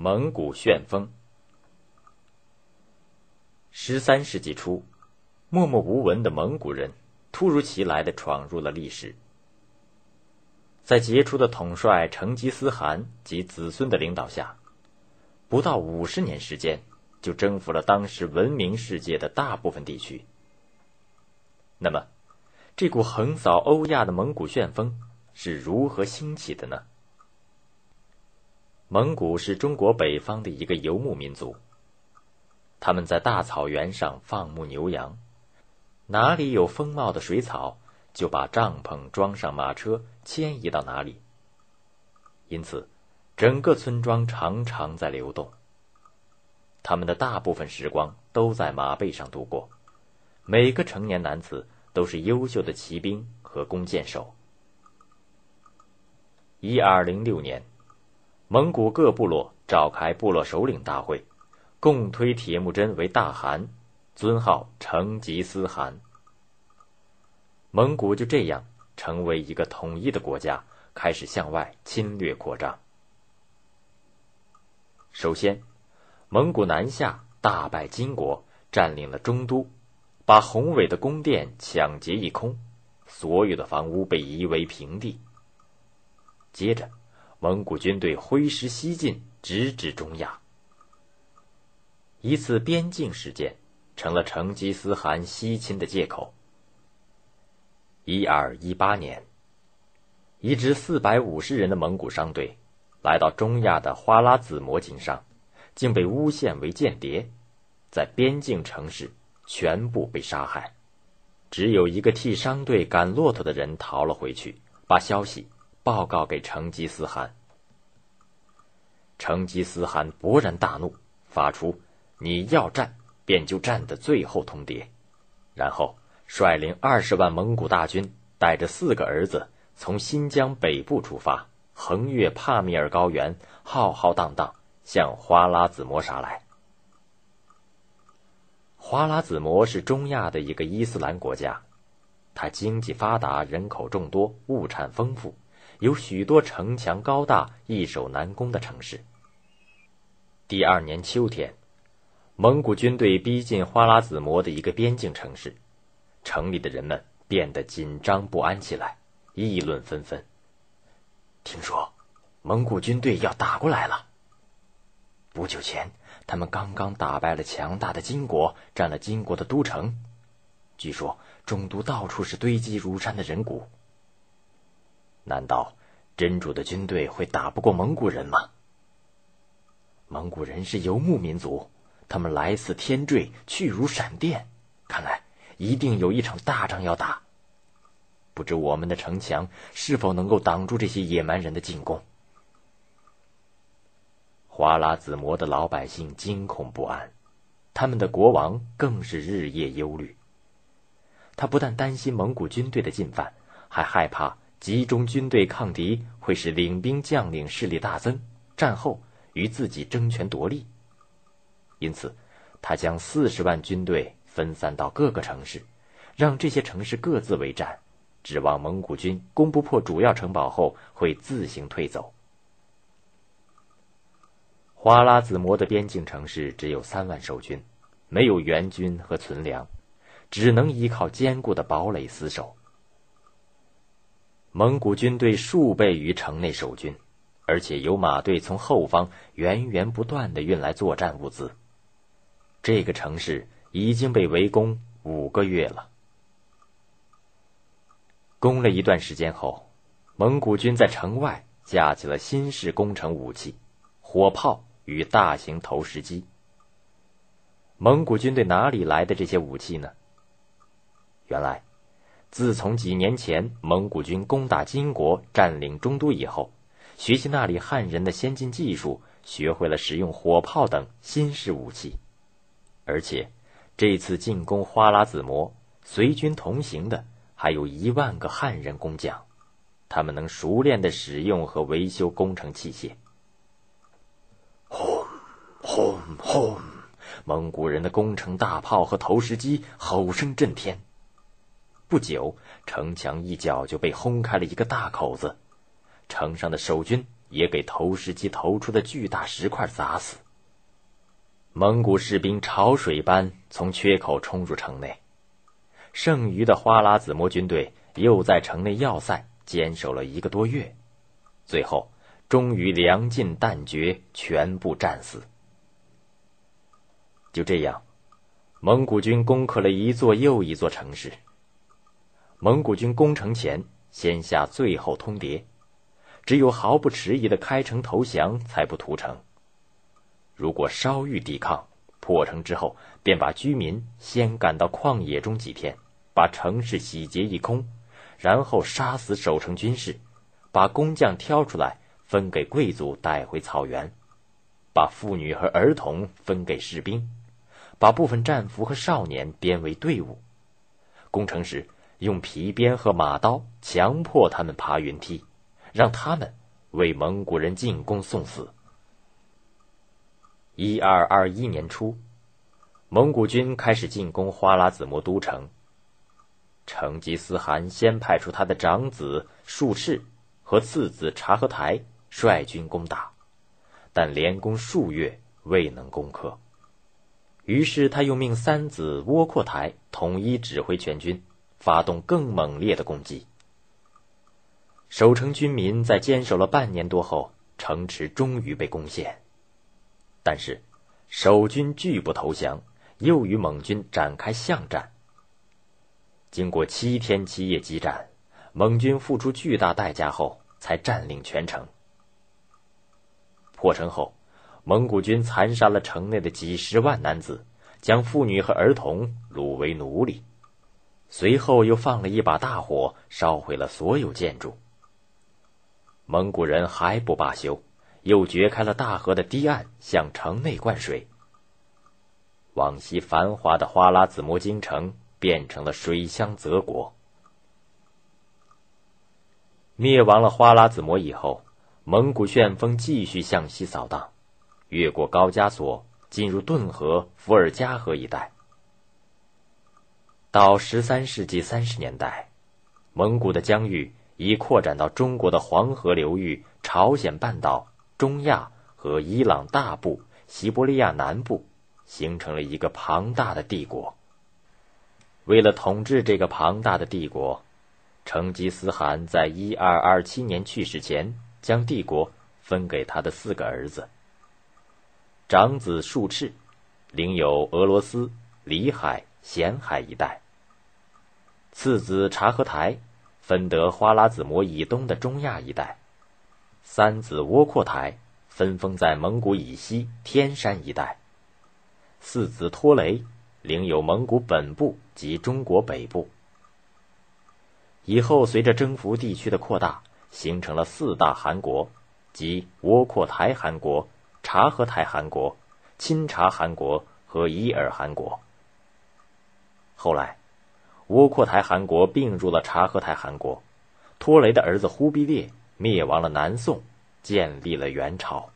蒙古旋风。十三世纪初，默默无闻的蒙古人突如其来的闯入了历史。在杰出的统帅成吉思汗及子孙的领导下，不到五十年时间，就征服了当时闻名世界的大部分地区。那么，这股横扫欧亚的蒙古旋风是如何兴起的呢？蒙古是中国北方的一个游牧民族。他们在大草原上放牧牛羊，哪里有丰茂的水草，就把帐篷装上马车迁移到哪里。因此，整个村庄常常在流动。他们的大部分时光都在马背上度过，每个成年男子都是优秀的骑兵和弓箭手。一二零六年。蒙古各部落召开部落首领大会，共推铁木真为大汗，尊号成吉思汗。蒙古就这样成为一个统一的国家，开始向外侵略扩张。首先，蒙古南下，大败金国，占领了中都，把宏伟的宫殿抢劫一空，所有的房屋被夷为平地。接着。蒙古军队挥师西进，直指中亚。一次边境事件成了成吉思汗西侵的借口。一二一八年，一支四百五十人的蒙古商队来到中亚的花剌子模经商，竟被诬陷为间谍，在边境城市全部被杀害。只有一个替商队赶骆驼的人逃了回去，把消息。报告给成吉思汗。成吉思汗勃然大怒，发出“你要战便就战”的最后通牒，然后率领二十万蒙古大军，带着四个儿子，从新疆北部出发，横越帕米尔高原，浩浩荡荡向花剌子模杀来。花剌子模是中亚的一个伊斯兰国家，它经济发达，人口众多，物产丰富。有许多城墙高大、易守难攻的城市。第二年秋天，蒙古军队逼近花剌子模的一个边境城市，城里的人们变得紧张不安起来，议论纷纷。听说蒙古军队要打过来了。不久前，他们刚刚打败了强大的金国，占了金国的都城。据说中都到处是堆积如山的人骨。难道真主的军队会打不过蒙古人吗？蒙古人是游牧民族，他们来似天坠，去如闪电，看来一定有一场大仗要打。不知我们的城墙是否能够挡住这些野蛮人的进攻？花剌子模的老百姓惊恐不安，他们的国王更是日夜忧虑。他不但担心蒙古军队的进犯，还害怕。集中军队抗敌会使领兵将领势力大增，战后与自己争权夺利。因此，他将四十万军队分散到各个城市，让这些城市各自为战，指望蒙古军攻不破主要城堡后会自行退走。花剌子模的边境城市只有三万守军，没有援军和存粮，只能依靠坚固的堡垒死守。蒙古军队数倍于城内守军，而且有马队从后方源源不断的运来作战物资。这个城市已经被围攻五个月了。攻了一段时间后，蒙古军在城外架起了新式攻城武器——火炮与大型投石机。蒙古军队哪里来的这些武器呢？原来。自从几年前蒙古军攻打金国、占领中都以后，学习那里汉人的先进技术，学会了使用火炮等新式武器。而且，这次进攻花剌子模，随军同行的还有一万个汉人工匠，他们能熟练的使用和维修工程器械。轰轰轰！蒙古人的攻城大炮和投石机吼声震天。不久，城墙一角就被轰开了一个大口子，城上的守军也给投石机投出的巨大石块砸死。蒙古士兵潮水般从缺口冲入城内，剩余的花剌子模军队又在城内要塞坚守了一个多月，最后终于粮尽弹绝，全部战死。就这样，蒙古军攻克了一座又一座城市。蒙古军攻城前，先下最后通牒，只有毫不迟疑的开城投降，才不屠城。如果稍遇抵抗，破城之后便把居民先赶到旷野中几天，把城市洗劫一空，然后杀死守城军士，把工匠挑出来分给贵族带回草原，把妇女和儿童分给士兵，把部分战俘和少年编为队伍，攻城时。用皮鞭和马刀强迫他们爬云梯，让他们为蒙古人进攻送死。一二二一年初，蒙古军开始进攻花剌子模都城。成吉思汗先派出他的长子术赤和次子察合台率军攻打，但连攻数月未能攻克。于是他又命三子窝阔台统一指挥全军。发动更猛烈的攻击。守城军民在坚守了半年多后，城池终于被攻陷。但是，守军拒不投降，又与蒙军展开巷战。经过七天七夜激战，蒙军付出巨大代价后，才占领全城。破城后，蒙古军残杀了城内的几十万男子，将妇女和儿童掳为奴隶。随后又放了一把大火，烧毁了所有建筑。蒙古人还不罢休，又掘开了大河的堤岸，向城内灌水。往昔繁华的花剌子模京城变成了水乡泽国。灭亡了花剌子模以后，蒙古旋风继续向西扫荡，越过高加索，进入顿河、伏尔加河一带。到十三世纪三十年代，蒙古的疆域已扩展到中国的黄河流域、朝鲜半岛、中亚和伊朗大部、西伯利亚南部，形成了一个庞大的帝国。为了统治这个庞大的帝国，成吉思汗在一二二七年去世前，将帝国分给他的四个儿子。长子术赤，领有俄罗斯、里海。咸海一带。次子察合台分得花剌子模以东的中亚一带，三子窝阔台分封在蒙古以西天山一带，四子拖雷领有蒙古本部及中国北部。以后随着征服地区的扩大，形成了四大汗国，即窝阔台汗国、察合台汗国、钦察汗国和伊尔汗国。后来，窝阔台汗国并入了察合台汗国，拖雷的儿子忽必烈灭亡了南宋，建立了元朝。